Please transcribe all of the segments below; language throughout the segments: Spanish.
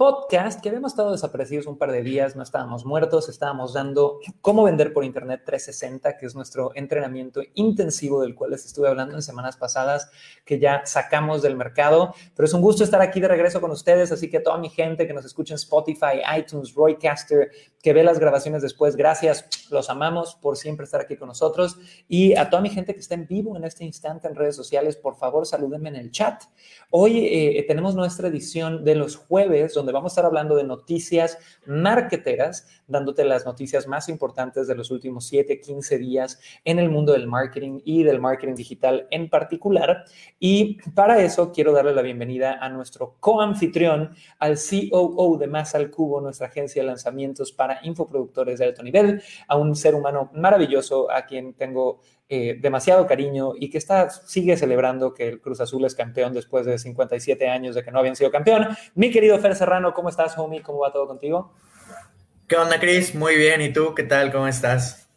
podcast que habíamos estado desaparecidos un par de días, no estábamos muertos, estábamos dando cómo vender por Internet 360, que es nuestro entrenamiento intensivo del cual les estuve hablando en semanas pasadas, que ya sacamos del mercado. Pero es un gusto estar aquí de regreso con ustedes, así que a toda mi gente que nos escucha en Spotify, iTunes, Roycaster, que ve las grabaciones después, gracias, los amamos por siempre estar aquí con nosotros. Y a toda mi gente que está en vivo en este instante en redes sociales, por favor, salúdenme en el chat. Hoy eh, tenemos nuestra edición de los jueves, donde vamos a estar hablando de noticias marketeras, dándote las noticias más importantes de los últimos 7, 15 días en el mundo del marketing y del marketing digital en particular. Y para eso quiero darle la bienvenida a nuestro coanfitrión, al COO de Más al Cubo, nuestra agencia de lanzamientos para infoproductores de alto nivel, a un ser humano maravilloso a quien tengo eh, demasiado cariño y que está, sigue celebrando que el Cruz Azul es campeón después de 57 años de que no habían sido campeón. Mi querido Fer Serrano, ¿cómo estás, homie? ¿Cómo va todo contigo? ¿Qué onda, Chris? Muy bien. ¿Y tú? ¿Qué tal? ¿Cómo estás?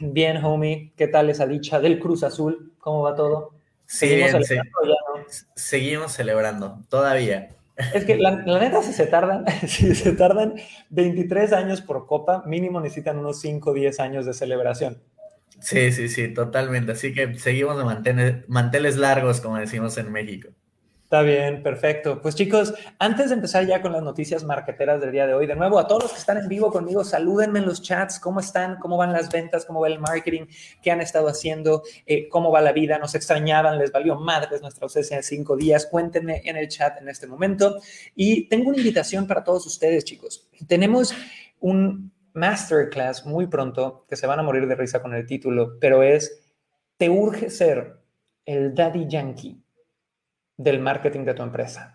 Bien, homie. ¿Qué tal esa dicha del Cruz Azul? ¿Cómo va todo? Sí, ¿Seguimos celebrando Seguimos celebrando, todavía. Es que la, neta, si se tardan, si se tardan 23 años por copa, mínimo necesitan unos 5 o 10 años de celebración. Sí, sí, sí, totalmente. Así que seguimos de manteles largos, como decimos en México. Está bien, perfecto. Pues chicos, antes de empezar ya con las noticias marqueteras del día de hoy, de nuevo a todos los que están en vivo conmigo, salúdenme en los chats, cómo están, cómo van las ventas, cómo va el marketing, qué han estado haciendo, eh, cómo va la vida, nos extrañaban, les valió madres nuestra ausencia de cinco días, cuéntenme en el chat en este momento. Y tengo una invitación para todos ustedes, chicos. Tenemos un, masterclass muy pronto, que se van a morir de risa con el título, pero es, te urge ser el daddy yankee del marketing de tu empresa.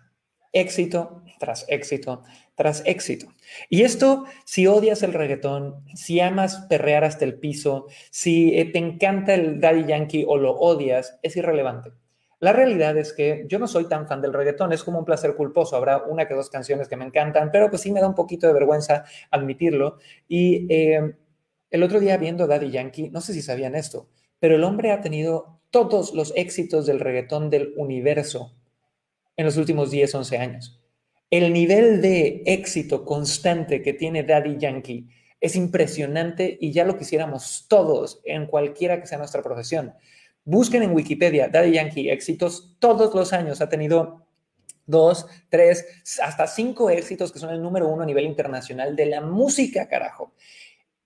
Éxito tras éxito tras éxito. Y esto, si odias el reggaetón, si amas perrear hasta el piso, si eh, te encanta el daddy yankee o lo odias, es irrelevante. La realidad es que yo no soy tan fan del reggaetón, es como un placer culposo. Habrá una que dos canciones que me encantan, pero pues sí me da un poquito de vergüenza admitirlo. Y eh, el otro día viendo Daddy Yankee, no sé si sabían esto, pero el hombre ha tenido todos los éxitos del reggaetón del universo en los últimos 10, 11 años. El nivel de éxito constante que tiene Daddy Yankee es impresionante y ya lo quisiéramos todos en cualquiera que sea nuestra profesión. Busquen en Wikipedia, Daddy Yankee, éxitos todos los años. Ha tenido dos, tres, hasta cinco éxitos que son el número uno a nivel internacional de la música, carajo.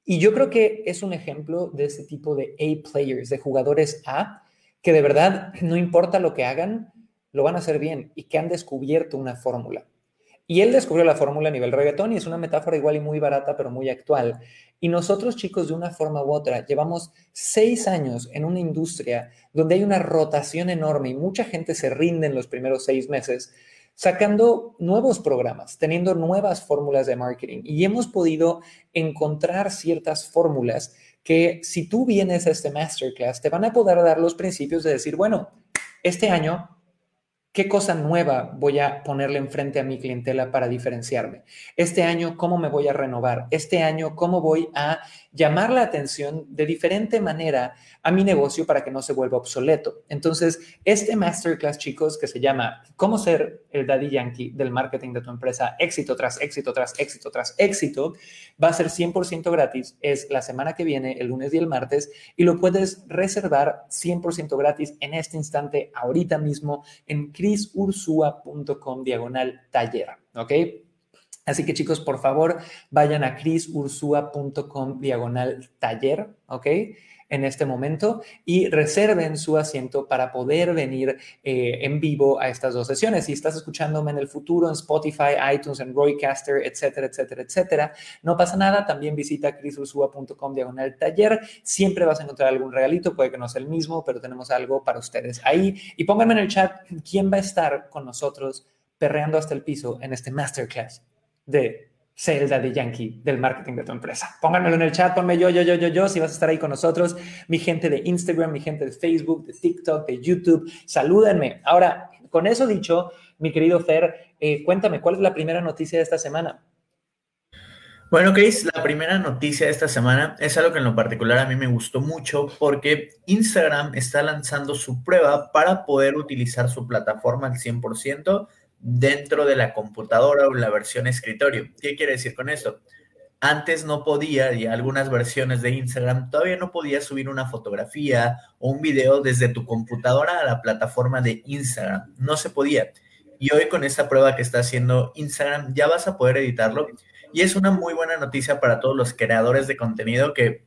Y yo creo que es un ejemplo de ese tipo de A players, de jugadores A, que de verdad no importa lo que hagan, lo van a hacer bien y que han descubierto una fórmula. Y él descubrió la fórmula a nivel reggaetón y es una metáfora igual y muy barata, pero muy actual. Y nosotros, chicos, de una forma u otra, llevamos seis años en una industria donde hay una rotación enorme y mucha gente se rinde en los primeros seis meses sacando nuevos programas, teniendo nuevas fórmulas de marketing. Y hemos podido encontrar ciertas fórmulas que si tú vienes a este masterclass, te van a poder dar los principios de decir, bueno, este año ¿Qué cosa nueva voy a ponerle enfrente a mi clientela para diferenciarme? Este año, ¿cómo me voy a renovar? Este año, ¿cómo voy a llamar la atención de diferente manera a mi negocio para que no se vuelva obsoleto? Entonces, este masterclass, chicos, que se llama ¿Cómo ser el daddy yankee del marketing de tu empresa? Éxito tras éxito, tras éxito, tras éxito, va a ser 100% gratis. Es la semana que viene, el lunes y el martes, y lo puedes reservar 100% gratis en este instante, ahorita mismo, en crisursua.com diagonal taller, ¿ok? Así que chicos, por favor, vayan a crisursua.com diagonal taller, ¿ok? en este momento y reserven su asiento para poder venir eh, en vivo a estas dos sesiones. Si estás escuchándome en el futuro en Spotify, iTunes, en Roycaster, etcétera, etcétera, etcétera, no pasa nada. También visita crisursua.com diagonal taller. Siempre vas a encontrar algún regalito, puede que no sea el mismo, pero tenemos algo para ustedes ahí. Y pónganme en el chat quién va a estar con nosotros perreando hasta el piso en este masterclass de sé el daddy yankee del marketing de tu empresa. Pónganmelo en el chat, ponme yo, yo, yo, yo, yo, si vas a estar ahí con nosotros, mi gente de Instagram, mi gente de Facebook, de TikTok, de YouTube, salúdenme. Ahora, con eso dicho, mi querido Fer, eh, cuéntame, ¿cuál es la primera noticia de esta semana? Bueno, Chris, la primera noticia de esta semana es algo que en lo particular a mí me gustó mucho porque Instagram está lanzando su prueba para poder utilizar su plataforma al 100% dentro de la computadora o la versión escritorio. ¿Qué quiere decir con esto? Antes no podía, y algunas versiones de Instagram todavía no podía subir una fotografía o un video desde tu computadora a la plataforma de Instagram. No se podía. Y hoy con esta prueba que está haciendo Instagram ya vas a poder editarlo. Y es una muy buena noticia para todos los creadores de contenido que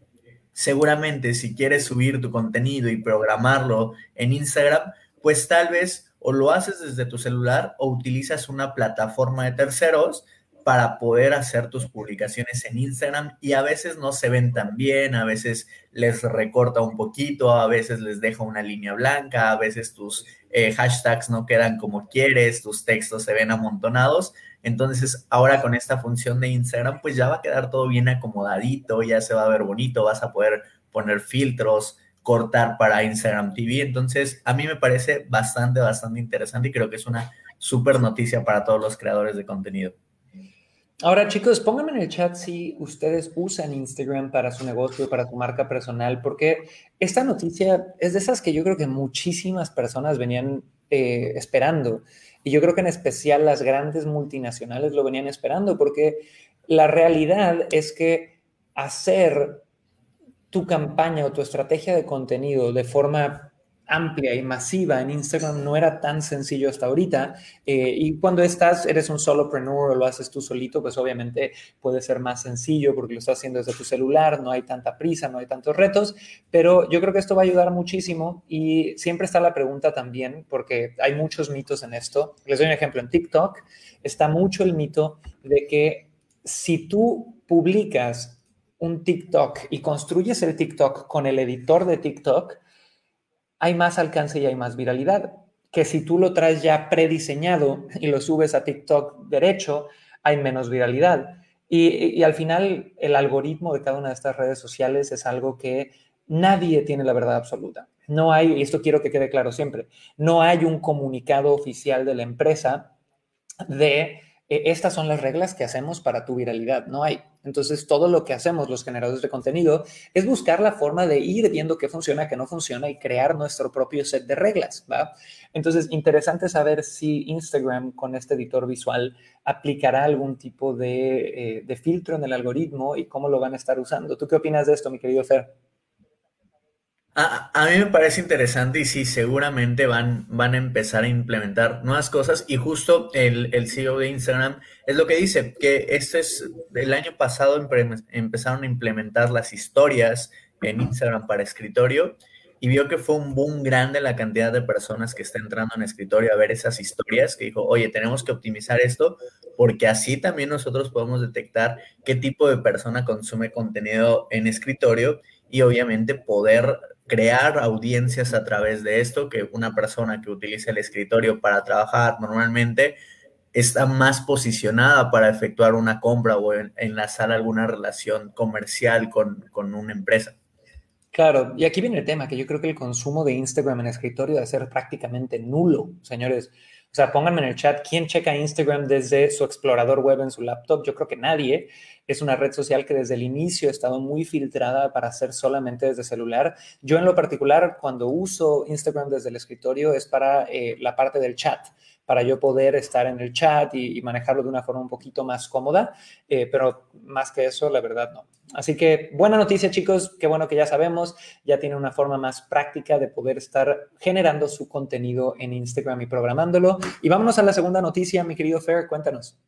seguramente si quieres subir tu contenido y programarlo en Instagram, pues tal vez o lo haces desde tu celular o utilizas una plataforma de terceros para poder hacer tus publicaciones en Instagram y a veces no se ven tan bien, a veces les recorta un poquito, a veces les deja una línea blanca, a veces tus eh, hashtags no quedan como quieres, tus textos se ven amontonados. Entonces, ahora con esta función de Instagram, pues ya va a quedar todo bien acomodadito, ya se va a ver bonito, vas a poder poner filtros, cortar para Instagram TV. Entonces, a mí me parece bastante, bastante interesante y creo que es una súper noticia para todos los creadores de contenido. Ahora, chicos, pónganme en el chat si ustedes usan Instagram para su negocio, para su marca personal, porque esta noticia es de esas que yo creo que muchísimas personas venían eh, esperando. Y yo creo que en especial las grandes multinacionales lo venían esperando, porque la realidad es que hacer tu campaña o tu estrategia de contenido de forma amplia y masiva en Instagram no era tan sencillo hasta ahorita. Eh, y cuando estás, eres un solopreneur o lo haces tú solito, pues obviamente puede ser más sencillo porque lo estás haciendo desde tu celular, no hay tanta prisa, no hay tantos retos, pero yo creo que esto va a ayudar muchísimo y siempre está la pregunta también, porque hay muchos mitos en esto. Les doy un ejemplo, en TikTok está mucho el mito de que si tú publicas un TikTok y construyes el TikTok con el editor de TikTok, hay más alcance y hay más viralidad. Que si tú lo traes ya prediseñado y lo subes a TikTok derecho, hay menos viralidad. Y, al final, el algoritmo de cada una de estas redes sociales es algo que nadie tiene la verdad absoluta. No hay, y esto quiero que quede claro siempre, no hay un comunicado oficial de la empresa de estas son las reglas que hacemos para tu viralidad, no hay. Entonces, todo lo que hacemos los generadores de contenido es buscar la forma de ir viendo qué funciona, qué no funciona y crear nuestro propio set de reglas, ¿va? Entonces, interesante saber si Instagram con este editor visual aplicará algún tipo de, eh, de filtro en el algoritmo y cómo lo van a estar usando. ¿Tú qué opinas de esto, mi querido Fer? A, mí me parece interesante y sí, seguramente van, van a empezar a implementar nuevas cosas y justo el, el CEO de Instagram es lo que dice, que este es, el año pasado empezaron a implementar las historias en Instagram para escritorio y vio que fue un boom grande la cantidad de personas que está entrando en escritorio a ver esas historias, que dijo, oye, tenemos que optimizar esto porque así también nosotros podemos detectar qué tipo de persona consume contenido en escritorio y obviamente poder crear audiencias a través de esto, que una persona que utiliza el escritorio para trabajar normalmente está más posicionada para efectuar una compra o enlazar alguna relación comercial con, con una empresa. Claro, y aquí viene el tema, que yo creo que el consumo de Instagram en escritorio debe ser prácticamente nulo, señores. O sea, pónganme en el chat quién checa Instagram desde su explorador web en su laptop. Yo creo que nadie. Es una red social que desde el inicio ha estado muy filtrada para hacer solamente desde celular. Yo en lo particular, cuando uso Instagram desde el escritorio, es para eh, la parte del chat para yo poder estar en el chat y, manejarlo de una forma un poquito más cómoda, eh, pero más que eso, la verdad no. Así que buena noticia chicos, qué bueno que ya sabemos, ya tiene una forma más práctica de poder estar generando su contenido en Instagram y programándolo. Y vámonos a la segunda noticia, mi querido Fer, cuéntanos.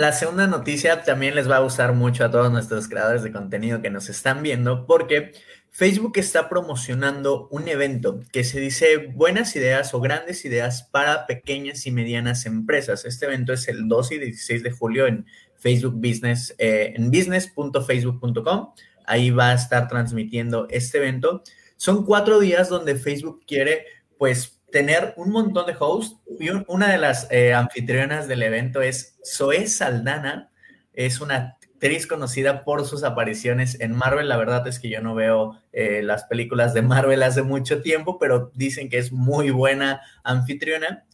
La segunda noticia también les va a gustar mucho a todos nuestros creadores de contenido que nos están viendo porque Facebook está promocionando un evento que se dice buenas ideas o grandes ideas para pequeñas y medianas empresas. Este evento es el 12 y 16 de julio en Facebook Business, eh, en business.facebook.com. Ahí va a estar transmitiendo este evento. Son cuatro días donde Facebook quiere, pues, tener un montón de hosts y una de las eh, anfitrionas del evento es Zoe Saldana, es una actriz conocida por sus apariciones en Marvel. La verdad es que yo no veo eh, las películas de Marvel hace mucho tiempo, pero dicen que es muy buena anfitriona.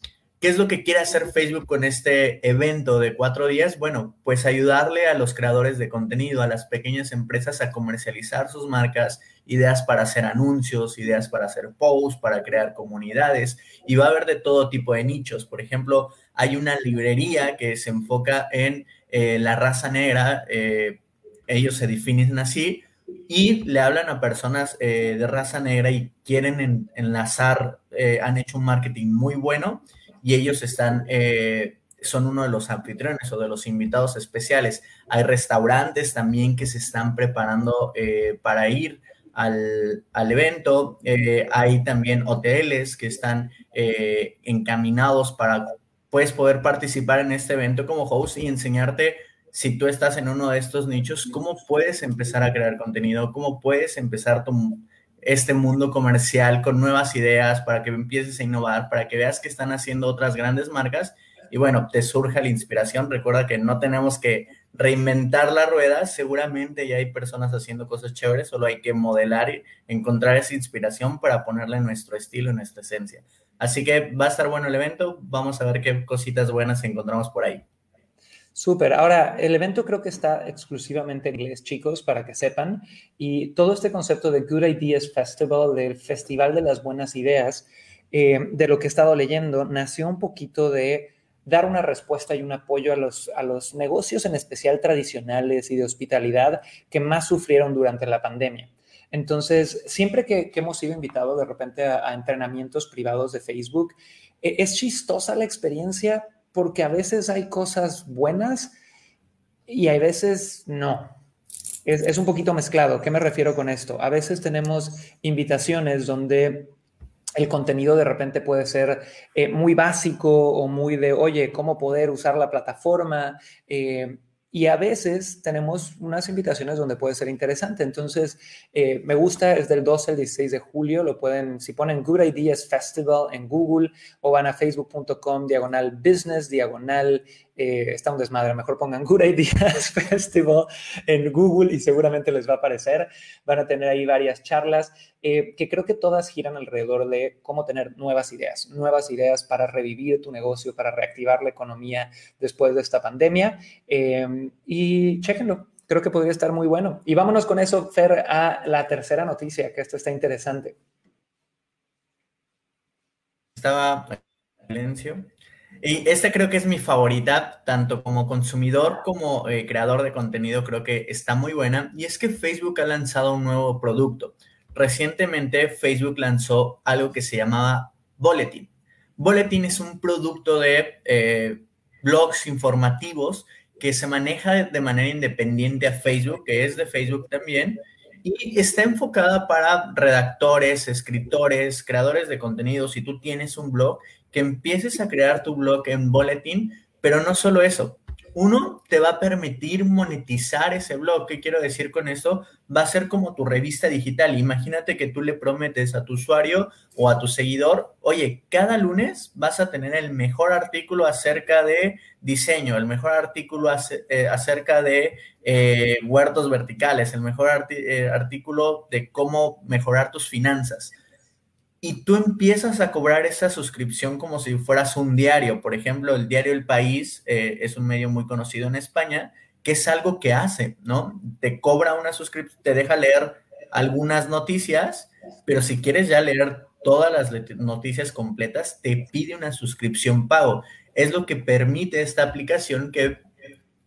¿Qué es lo que quiere hacer Facebook con este evento de cuatro días? Bueno, pues ayudarle a los creadores de contenido, a las pequeñas empresas a comercializar sus marcas, ideas para hacer anuncios, ideas para hacer posts, para crear comunidades y va a haber de todo tipo de nichos. Por ejemplo, hay una librería que se enfoca en eh, la raza negra, eh, ellos se definen así, y le hablan a personas eh, de raza negra y quieren enlazar, han hecho un marketing muy bueno y ellos están, son uno de los anfitriones o de los invitados especiales. Hay restaurantes también que se están preparando para ir al, al evento. hay también hoteles que están encaminados para puedes poder participar en este evento como host y enseñarte si tú estás en uno de estos nichos, cómo puedes empezar a crear contenido, cómo puedes empezar tu, este mundo comercial con nuevas ideas para que empieces a innovar, para que veas que están haciendo otras grandes marcas y bueno, te surja la inspiración. Recuerda que no tenemos que reinventar la rueda, seguramente ya hay personas haciendo cosas chéveres, solo hay que modelar y encontrar esa inspiración para ponerla en nuestro estilo, nuestra esencia. Así que va a estar bueno el evento. Vamos a ver qué cositas buenas encontramos por ahí. Súper. Ahora, el evento creo que está exclusivamente en inglés, chicos, para que sepan. Y todo este concepto de Good Ideas Festival, del Festival de las Buenas Ideas, eh, de lo que he estado leyendo, nació un poquito de dar una respuesta y un apoyo a los, a los negocios, en especial tradicionales y de hospitalidad, que más sufrieron durante la pandemia. Entonces, siempre que, hemos sido invitados de repente a, entrenamientos privados de Facebook, e, es chistosa la experiencia porque a veces hay cosas buenas y a veces no. Es, un poquito mezclado. ¿Qué me refiero con esto? A veces tenemos invitaciones donde el contenido de repente puede ser eh, muy básico o muy de, oye, cómo poder usar la plataforma. Eh, y a veces tenemos unas invitaciones donde puede ser interesante. Entonces, eh, me gusta, es del 12 al 16 de julio. Lo pueden, si ponen Good Ideas Festival en Google o van a facebook.com diagonal business, diagonal eh, está un desmadre. Mejor pongan Good Ideas Festival en Google y seguramente les va a aparecer. Van a tener ahí varias charlas eh, que creo que todas giran alrededor de cómo tener nuevas ideas, nuevas ideas para revivir tu negocio, para reactivar la economía después de esta pandemia. Eh, y chéquenlo. Creo que podría estar muy bueno. Y vámonos con eso, Fer, a la tercera noticia, que esto está interesante. Estaba silencio. Y esta creo que es mi favorita, tanto como consumidor como eh, creador de contenido, creo que está muy buena. Y es que Facebook ha lanzado un nuevo producto. Recientemente Facebook lanzó algo que se llamaba Bulletin. Bulletin es un producto de eh, blogs informativos que se maneja de manera independiente a Facebook, que es de Facebook también, y está enfocada para redactores, escritores, creadores de contenido. Si tú tienes un blog, que empieces a crear tu blog en Bulletin, pero no solo eso. Uno, te va a permitir monetizar ese blog. ¿Qué quiero decir con esto? Va a ser como tu revista digital. Imagínate que tú le prometes a tu usuario o a tu seguidor, oye, cada lunes vas a tener el mejor artículo acerca de diseño, el mejor artículo eh, acerca de eh, huertos verticales, el mejor eh, artículo de cómo mejorar tus finanzas y tú empiezas a cobrar esa suscripción como si fueras un diario. Por ejemplo, el diario El País eh, es un medio muy conocido en España, que es algo que hace, ¿no? Te cobra una suscripción, te deja leer algunas noticias, pero si quieres ya leer todas las noticias completas, te pide una suscripción pago. Es lo que permite esta aplicación que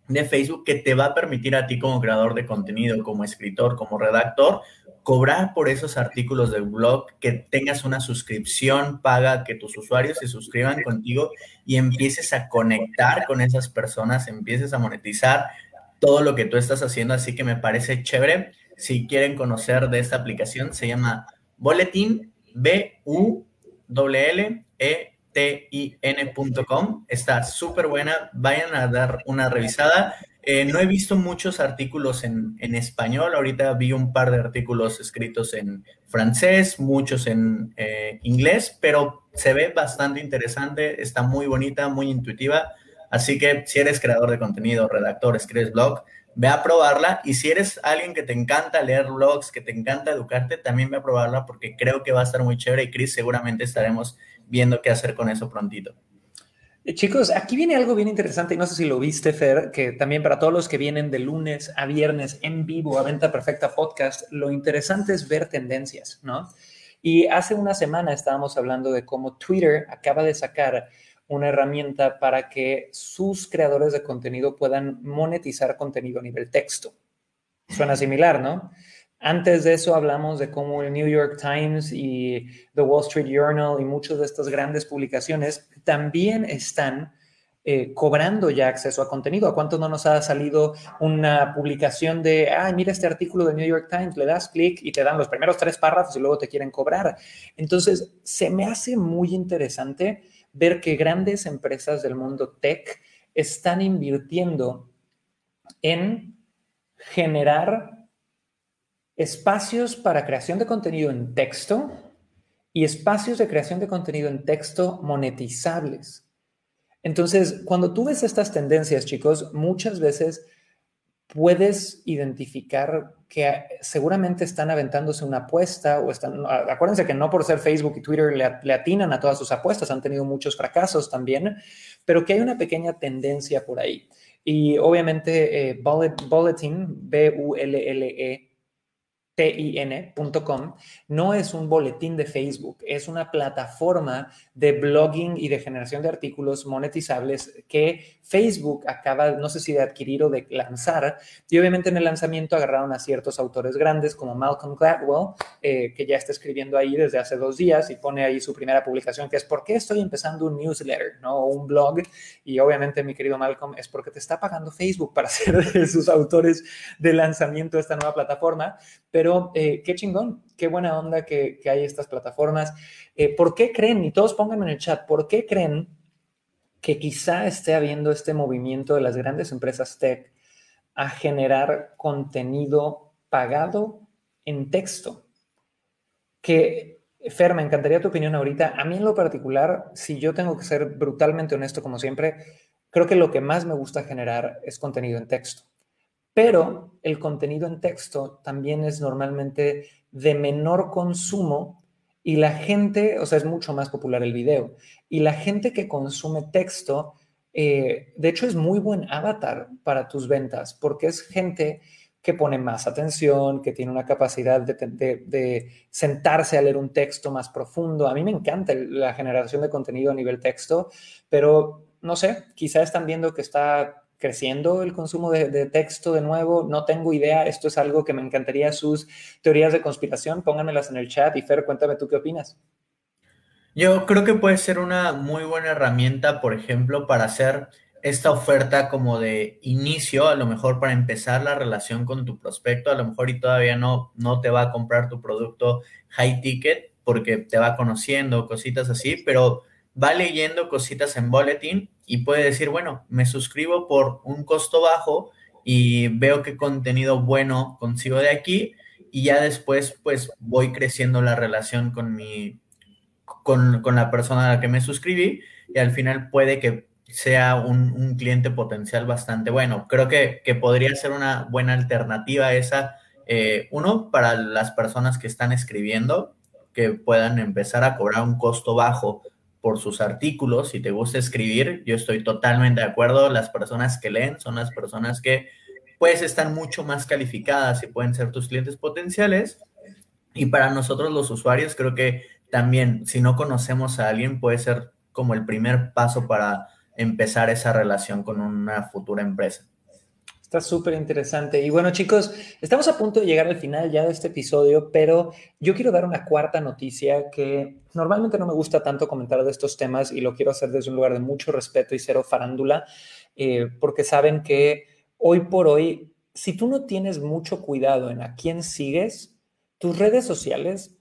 de Facebook que te va a permitir a ti como creador de contenido, como escritor, como redactor, cobrar por esos artículos del blog, que tengas una suscripción paga, que tus usuarios se suscriban contigo y empieces a conectar con esas personas, empieces a monetizar todo lo que tú estás haciendo. Así que me parece chévere. Si quieren conocer de esta aplicación, se llama Boletín B U L E T I N.com. Está súper buena. Vayan a dar una revisada. Eh, no he visto muchos artículos en, español, ahorita vi un par de artículos escritos en francés, muchos en eh, inglés, pero se ve bastante interesante, está muy bonita, muy intuitiva. Así que si eres creador de contenido, redactor, escribes blog, ve a probarla. Y si eres alguien que te encanta leer blogs, que te encanta educarte, también ve a probarla porque creo que va a estar muy chévere y Chris seguramente estaremos viendo qué hacer con eso prontito. Eh, chicos, aquí viene algo bien interesante y no sé si lo viste, Fer, que también para todos los que vienen de lunes a viernes en vivo a Venta Perfecta Podcast, lo interesante es ver tendencias, ¿no? Y hace una semana estábamos hablando de cómo Twitter acaba de sacar una herramienta para que sus creadores de contenido puedan monetizar contenido a nivel texto. Suena similar, ¿no? Antes de eso hablamos de cómo el New York Times y The Wall Street Journal y muchas de estas grandes publicaciones también están eh, cobrando ya acceso a contenido. ¿A cuánto no nos ha salido una publicación de, ay, mira este artículo de New York Times, le das clic y te dan los primeros tres párrafos y luego te quieren cobrar? Entonces, se me hace muy interesante ver que grandes empresas del mundo tech están invirtiendo en generar espacios para creación de contenido en texto y espacios de creación de contenido en texto monetizables. Entonces, cuando tú ves estas tendencias, chicos, muchas veces puedes identificar que seguramente están aventándose una apuesta o están, acuérdense que no por ser Facebook y Twitter le, atinan a todas sus apuestas, han tenido muchos fracasos también, pero que hay una pequeña tendencia por ahí. Y obviamente eh, Bulletin, B-U-L-L-E, tin.com, no es un boletín de Facebook, es una plataforma de blogging y de generación de artículos monetizables que Facebook acaba, no sé si de adquirir o de lanzar. Y obviamente en el lanzamiento agarraron a ciertos autores grandes como Malcolm Gladwell, eh, que ya está escribiendo ahí desde hace dos días y pone ahí su primera publicación, que es ¿por qué estoy empezando un newsletter, ¿no? Un blog? Y obviamente, mi querido Malcolm, es porque te está pagando Facebook para ser de sus autores de lanzamiento de esta nueva plataforma. Pero eh, qué chingón, qué buena onda que, hay estas plataformas. Eh, ¿Por qué creen, y todos pónganme en el chat, por qué creen que quizá esté habiendo este movimiento de las grandes empresas tech a generar contenido pagado en texto? Que, Fer, me encantaría tu opinión ahorita. A mí en lo particular, si yo tengo que ser brutalmente honesto como siempre, creo que lo que más me gusta generar es contenido en texto pero el contenido en texto también es normalmente de menor consumo y la gente, o sea, es mucho más popular el video, y la gente que consume texto, eh, de hecho es muy buen avatar para tus ventas, porque es gente que pone más atención, que tiene una capacidad de, de, sentarse a leer un texto más profundo. A mí me encanta la generación de contenido a nivel texto, pero no sé, quizás están viendo que está creciendo el consumo de, texto de nuevo? No tengo idea. Esto es algo que me encantaría sus teorías de conspiración. Pónganmelas en el chat y Fer, cuéntame tú qué opinas. Yo creo que puede ser una muy buena herramienta, por ejemplo, para hacer esta oferta como de inicio, a lo mejor para empezar la relación con tu prospecto, a lo mejor y todavía no, no te va a comprar tu producto high ticket porque te va conociendo, cositas así, pero va leyendo cositas en Bulletin y puede decir, bueno, me suscribo por un costo bajo y veo qué contenido bueno consigo de aquí y ya después pues voy creciendo la relación con mi con, la persona a la que me suscribí y al final puede que sea un, cliente potencial bastante bueno. Creo que, podría ser una buena alternativa esa, eh, uno, para las personas que están escribiendo, que puedan empezar a cobrar un costo bajo por sus artículos, si te gusta escribir, yo estoy totalmente de acuerdo, las personas que leen son las personas que pues están mucho más calificadas y pueden ser tus clientes potenciales. Y para nosotros los usuarios creo que también si no conocemos a alguien puede ser como el primer paso para empezar esa relación con una futura empresa. Está súper interesante. Y bueno, chicos, estamos a punto de llegar al final ya de este episodio, pero yo quiero dar una cuarta noticia que normalmente no me gusta tanto comentar de estos temas y lo quiero hacer desde un lugar de mucho respeto y cero farándula, eh, porque saben que hoy por hoy, si tú no tienes mucho cuidado en a quién sigues, tus redes sociales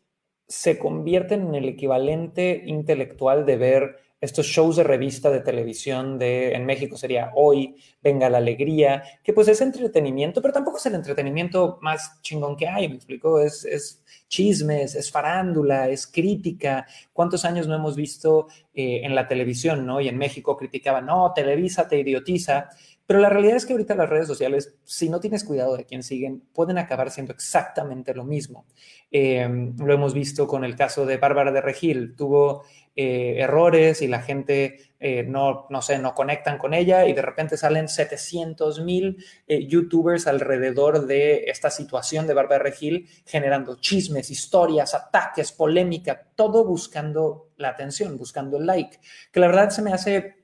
se convierten en el equivalente intelectual de ver estos shows de revista de televisión de en México sería Hoy, Venga la Alegría, que pues es entretenimiento, pero tampoco es el entretenimiento más chingón que hay, me explico, es, es chismes, es farándula, es crítica. ¿Cuántos años no hemos visto eh, en la televisión, ¿no? Y en México criticaban, no, Televisa te idiotiza. Pero la realidad es que ahorita las redes sociales, si no tienes cuidado de quién siguen, pueden acabar siendo exactamente lo mismo. Em, lo hemos visto con el caso de Bárbara de Regil. Tuvo eh, errores y la gente eh, no, no sé, no conectan con ella y de repente salen 700 mil eh, youtubers alrededor de esta situación de Bárbara Regil, generando chismes, historias, ataques, polémica, todo buscando la atención, buscando el like. Que la verdad se me hace,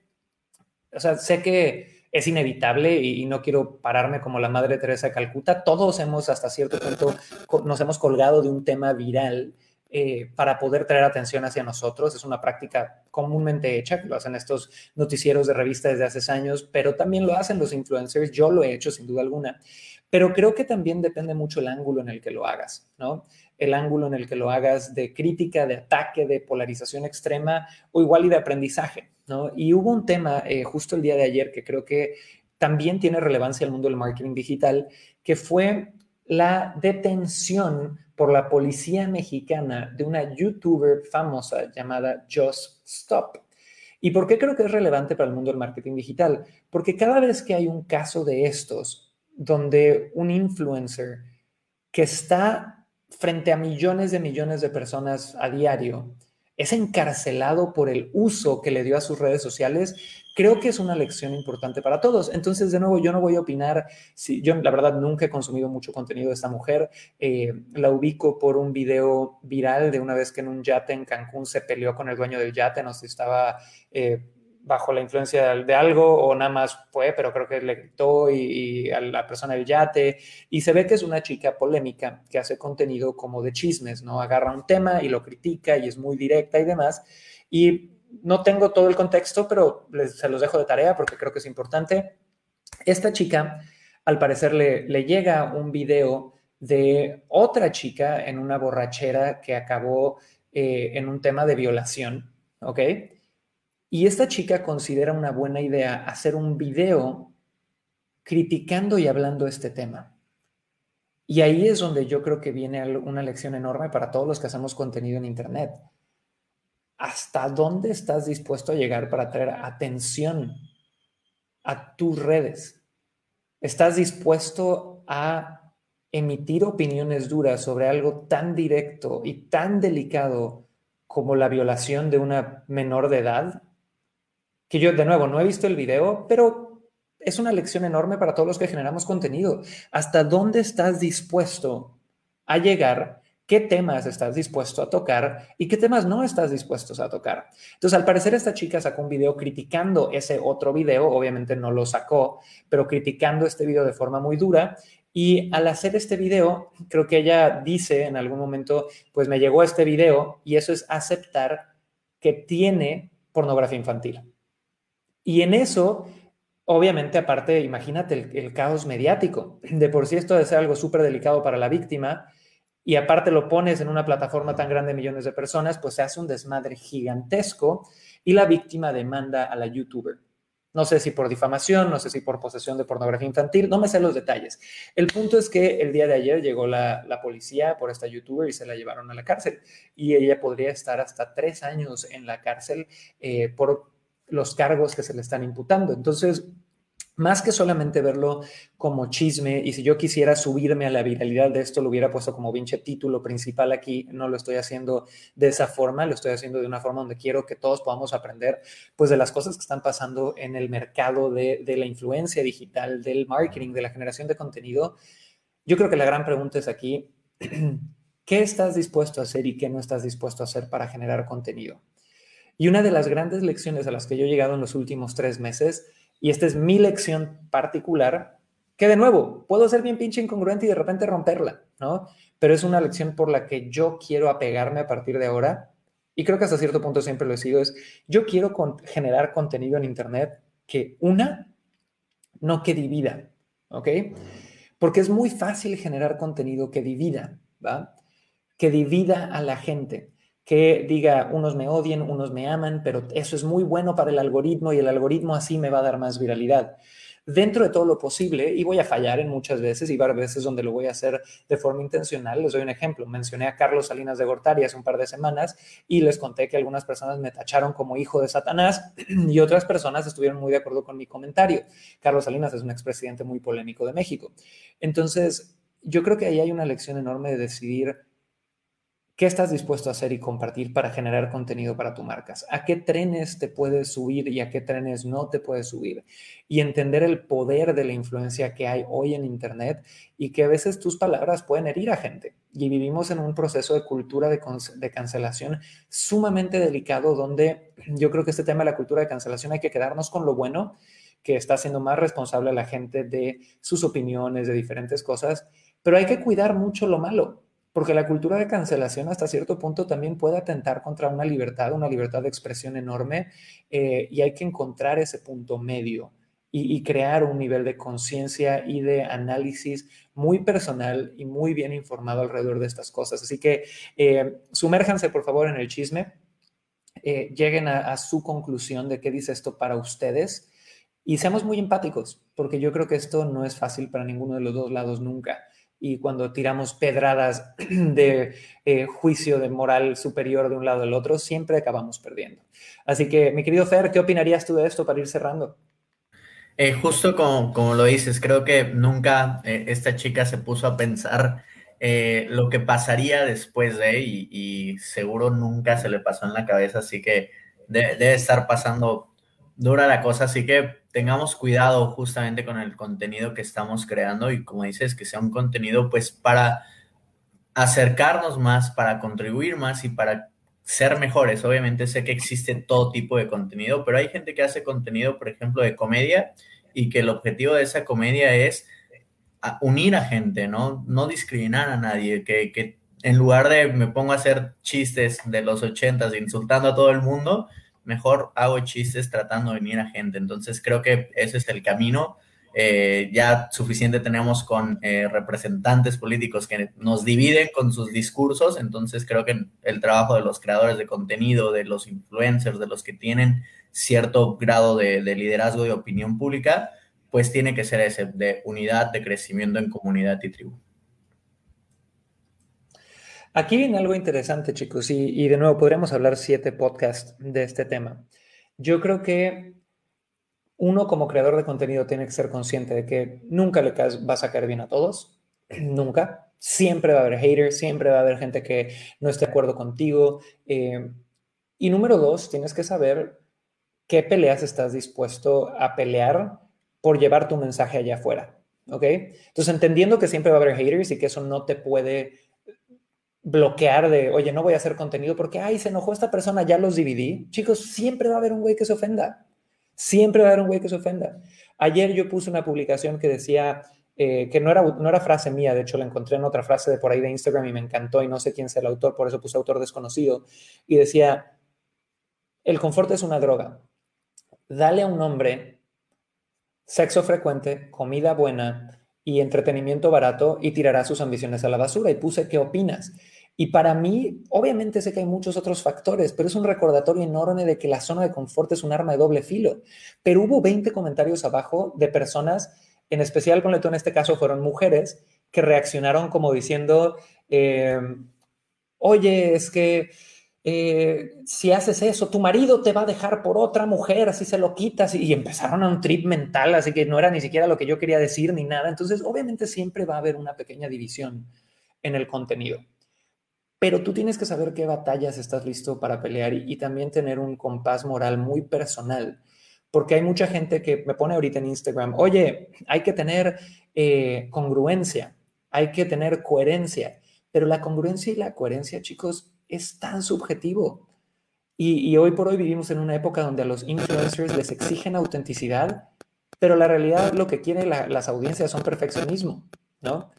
o sea, sé que es inevitable y, no quiero pararme como la Madre Teresa de Calcuta. Todos hemos hasta cierto punto nos hemos colgado de un tema viral eh, para poder traer atención hacia nosotros. Es una práctica comúnmente hecha, que lo hacen estos noticieros de revista desde hace años, pero también lo hacen los influencers. Yo lo he hecho sin duda alguna. Pero creo que también depende mucho el ángulo en el que lo hagas, ¿no? El ángulo en el que lo hagas de crítica, de ataque, de polarización extrema o igual y de aprendizaje. Y hubo un tema eh, justo el día de ayer que creo que también tiene relevancia el mundo del marketing digital, que fue la detención por la policía mexicana de una youtuber famosa llamada Just Stop. ¿Y por qué creo que es relevante para el mundo del marketing digital? Porque cada vez que hay un caso de estos, donde un influencer que está frente a millones de millones de personas a diario, es encarcelado por el uso que le dio a sus redes sociales, creo que es una lección importante para todos. Entonces, de nuevo, yo no voy a opinar, si yo la verdad nunca he consumido mucho contenido de esta mujer, eh, la ubico por un video viral de una vez que en un yate en Cancún se peleó con el dueño del yate, no sé si estaba... Eh, bajo la influencia de algo o nada más fue, pero creo que le gritó y, a la persona del yate. Y se ve que es una chica polémica que hace contenido como de chismes, ¿no? Agarra un tema y lo critica y es muy directa y demás. Y no tengo todo el contexto, pero se los dejo de tarea porque creo que es importante. Esta chica, al parecer, le, le llega un video de otra chica en una borrachera que acabó eh, en un tema de violación, ¿ok? Y esta chica considera una buena idea hacer un video criticando y hablando este tema. Y ahí es donde yo creo que viene una lección enorme para todos los que hacemos contenido en Internet. ¿Hasta dónde estás dispuesto a llegar para traer atención a tus redes? ¿Estás dispuesto a emitir opiniones duras sobre algo tan directo y tan delicado como la violación de una menor de edad? Que yo de nuevo no he visto el video, pero es una lección enorme para todos los que generamos contenido. ¿Hasta dónde estás dispuesto a llegar? ¿Qué temas estás dispuesto a tocar y qué temas no estás dispuesto a tocar? Entonces, al parecer, esta chica sacó un video criticando ese otro video, obviamente no lo sacó, pero criticando este video de forma muy dura. Y al hacer este video, creo que ella dice en algún momento, pues me llegó este video y eso es aceptar que tiene pornografía infantil. Y en eso, obviamente, aparte, imagínate el, caos mediático. De por sí esto debe ser algo súper delicado para la víctima y aparte lo pones en una plataforma tan grande de millones de personas, pues se hace un desmadre gigantesco y la víctima demanda a la youtuber. No sé si por difamación, no sé si por posesión de pornografía infantil, no me sé los detalles. El punto es que el día de ayer llegó la, policía por esta youtuber y se la llevaron a la cárcel. Y ella podría estar hasta tres años en la cárcel eh, por los cargos que se le están imputando. Entonces, más que solamente verlo como chisme, y si yo quisiera subirme a la viralidad de esto, lo hubiera puesto como pinche título principal aquí, no lo estoy haciendo de esa forma, lo estoy haciendo de una forma donde quiero que todos podamos aprender pues de las cosas que están pasando en el mercado de, de la influencia digital, del marketing, de la generación de contenido. Yo creo que la gran pregunta es aquí, ¿qué estás dispuesto a hacer y qué no estás dispuesto a hacer para generar contenido? Y una de las grandes lecciones a las que yo he llegado en los últimos tres meses, y esta es mi lección particular, que de nuevo, puedo ser bien pinche incongruente y de repente romperla, ¿no? Pero es una lección por la que yo quiero apegarme a partir de ahora, y creo que hasta cierto punto siempre lo he sido, es yo quiero generar contenido en Internet que una, no que divida, ¿ok? Porque es muy fácil generar contenido que divida, ¿va? Que divida a la gente que diga unos me odien, unos me aman, pero eso es muy bueno para el algoritmo y el algoritmo así me va a dar más viralidad. dentro de todo lo posible y voy a fallar en muchas veces y varias veces donde lo voy a hacer de forma intencional. Les doy un ejemplo. Mencioné a Carlos Salinas de Gortari hace un par de semanas y les conté que algunas personas me tacharon como hijo de Satanás y otras personas estuvieron muy de acuerdo con mi comentario. Carlos Salinas es un expresidente muy polémico de México. Entonces, yo creo que ahí hay una lección enorme de decidir ¿Qué estás dispuesto a hacer y compartir para generar contenido para tu marcas? ¿A qué trenes te puedes subir y a qué trenes no te puedes subir? Y entender el poder de la influencia que hay hoy en Internet y que a veces tus palabras pueden herir a gente. Y vivimos en un proceso de cultura de, de cancelación sumamente delicado donde yo creo que este tema de la cultura de cancelación hay que quedarnos con lo bueno que está haciendo más responsable a la gente de sus opiniones, de diferentes cosas, pero hay que cuidar mucho lo malo porque la cultura de cancelación hasta cierto punto también puede atentar contra una libertad, una libertad de expresión enorme, eh, y hay que encontrar ese punto medio y, crear un nivel de conciencia y de análisis muy personal y muy bien informado alrededor de estas cosas. Así que eh, sumérjanse por favor en el chisme, eh, lleguen a, a su conclusión de qué dice esto para ustedes y seamos muy empáticos, porque yo creo que esto no es fácil para ninguno de los dos lados nunca y cuando tiramos pedradas de eh, juicio de moral superior de un lado al otro, siempre acabamos perdiendo. Así que, mi querido Fer, ¿qué opinarías tú de esto para ir cerrando? Eh, justo como, como, lo dices, creo que nunca eh, esta chica se puso a pensar lo que pasaría después de, y, y, seguro nunca se le pasó en la cabeza, así que debe estar pasando dura la cosa, así que tengamos cuidado justamente con el contenido que estamos creando y como dices, que sea un contenido pues para acercarnos más, para contribuir más y para ser mejores. Obviamente sé que existe todo tipo de contenido, pero hay gente que hace contenido, por ejemplo, de comedia y que el objetivo de esa comedia es unir a gente, ¿no? No discriminar a nadie, que, que en lugar de me pongo a hacer chistes de los ochentas insultando a todo el mundo, mejor hago chistes tratando de venir a gente. Entonces creo que ese es el camino. Eh, ya suficiente tenemos con eh, representantes políticos que nos dividen con sus discursos, entonces creo que el trabajo de los creadores de contenido, de los influencers, de los que tienen cierto grado de, de liderazgo y opinión pública, pues tiene que ser ese, de unidad, de crecimiento en comunidad y tribu. Aquí viene algo interesante, chicos, y, de nuevo podríamos hablar siete podcasts de este tema. Yo creo que uno como creador de contenido tiene que ser consciente de que nunca le vas a caer bien a todos, nunca. Siempre va a haber haters, siempre va a haber gente que no esté de acuerdo contigo. Eh, y número dos, tienes que saber qué peleas estás dispuesto a pelear por llevar tu mensaje allá afuera. ¿Ok? Entonces, entendiendo que siempre va a haber haters y que eso no te puede bloquear de, oye, no voy a hacer contenido porque, ay, se enojó esta persona, ya los dividí. Chicos, siempre va a haber un güey que se ofenda. Siempre va a haber un güey que se ofenda. Ayer yo puse una publicación que decía, eh, que no era, no era frase mía, de hecho la encontré en otra frase de por ahí de Instagram y me encantó y no sé quién sea el autor, por eso puse autor desconocido. Y decía, el confort es una droga. Dale a un hombre sexo frecuente, comida buena y entretenimiento barato y tirará sus ambiciones a la basura. Y puse, ¿qué opinas? Y para mí, obviamente sé que hay muchos otros factores, pero es un recordatorio enorme de que la zona de confort es un arma de doble filo. Pero hubo 20 comentarios abajo de personas, en especial, con tú en este caso, fueron mujeres, que reaccionaron como diciendo, eh, oye, es que eh, si haces eso, tu marido te va a dejar por otra mujer, así se lo quitas, y empezaron a un trip mental, así que no era ni siquiera lo que yo quería decir ni nada. Entonces, obviamente siempre va a haber una pequeña división en el contenido pero tú tienes que saber qué batallas estás listo para pelear y, también tener un compás moral muy personal, porque hay mucha gente que me pone ahorita en Instagram, oye, hay que tener eh, congruencia, hay que tener coherencia, pero la congruencia y la coherencia, chicos, es tan subjetivo. Y, hoy por hoy vivimos en una época donde a los influencers les exigen autenticidad, pero la realidad lo que quieren las audiencias son perfeccionismo, ¿no?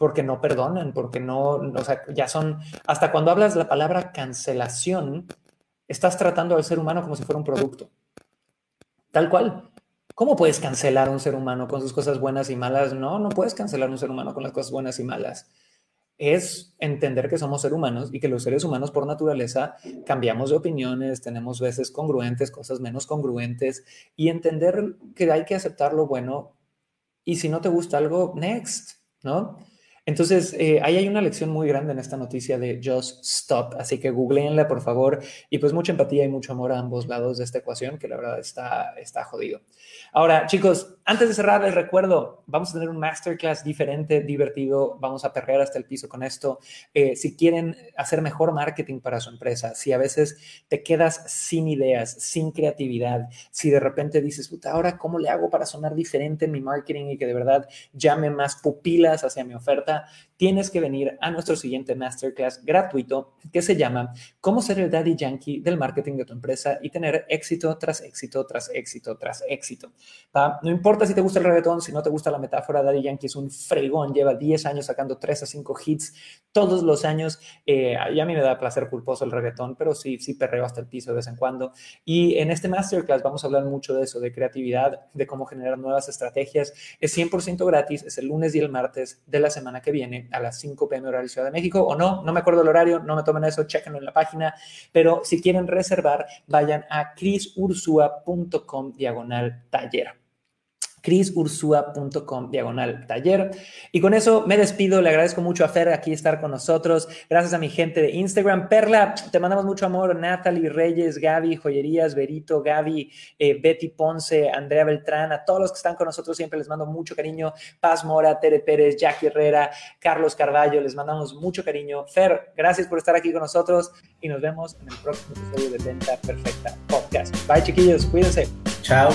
Porque no perdonan, porque no, o sea, ya son, hasta cuando hablas la palabra cancelación, estás tratando al ser humano como si fuera un producto. Tal cual. ¿Cómo puedes cancelar a un ser humano con sus cosas buenas y malas? No, no puedes cancelar a un ser humano con las cosas buenas y malas. es entender que somos seres humanos y que los seres humanos por naturaleza cambiamos de opiniones, tenemos veces congruentes, cosas menos congruentes y entender que hay que aceptar lo bueno y si no te gusta algo, next, ¿no? Entonces, eh, ahí hay una lección muy grande en esta noticia de Just Stop, así que googleenla, por favor, y pues mucha empatía y mucho amor a ambos lados de esta ecuación, que la verdad está, está jodido. Ahora, chicos, antes de cerrar, les recuerdo, vamos a tener un masterclass diferente, divertido, vamos a perrear hasta el piso con esto. Eh, si quieren hacer mejor marketing para su empresa, si a veces te quedas sin ideas, sin creatividad, si de repente dices, puta, ahora, ¿cómo le hago para sonar diferente en mi marketing y que de verdad llame más pupilas hacia mi oferta? Tienes que venir a nuestro siguiente masterclass gratuito que se llama Cómo ser el daddy yankee del marketing de tu empresa y tener éxito tras éxito tras éxito tras éxito. No importa si te gusta el reggaetón, si no te gusta la metáfora, Daddy Yankee es un fregón, lleva 10 años sacando 3 a 5 hits todos los años. Eh, y a mí me da placer culposo el reggaetón, pero sí, sí perreo hasta el piso de vez en cuando. Y en este masterclass vamos a hablar mucho de eso, de creatividad, de cómo generar nuevas estrategias. Es 100% gratis, es el lunes y el martes de la que viene a las 5 pm horario Ciudad de México o no, no me acuerdo el horario, no me tomen eso, chequenlo en la página, pero si quieren reservar, vayan a crisursua.com diagonal taller crisursua.com diagonal taller. Y con eso me despido, le agradezco mucho a Fer aquí estar con nosotros, gracias a mi gente de Instagram. Perla, te mandamos mucho amor, Natalie Reyes, Gaby Joyerías, Berito, Gaby, eh, Betty Ponce, Andrea Beltrán, a todos los que están con nosotros siempre les mando mucho cariño, Paz Mora, Tere Pérez, Jackie Herrera, Carlos Carballo, les mandamos mucho cariño. Fer, gracias por estar aquí con nosotros y nos vemos en el próximo episodio de Venta Perfecta Podcast. Bye chiquillos, cuídense. Chao.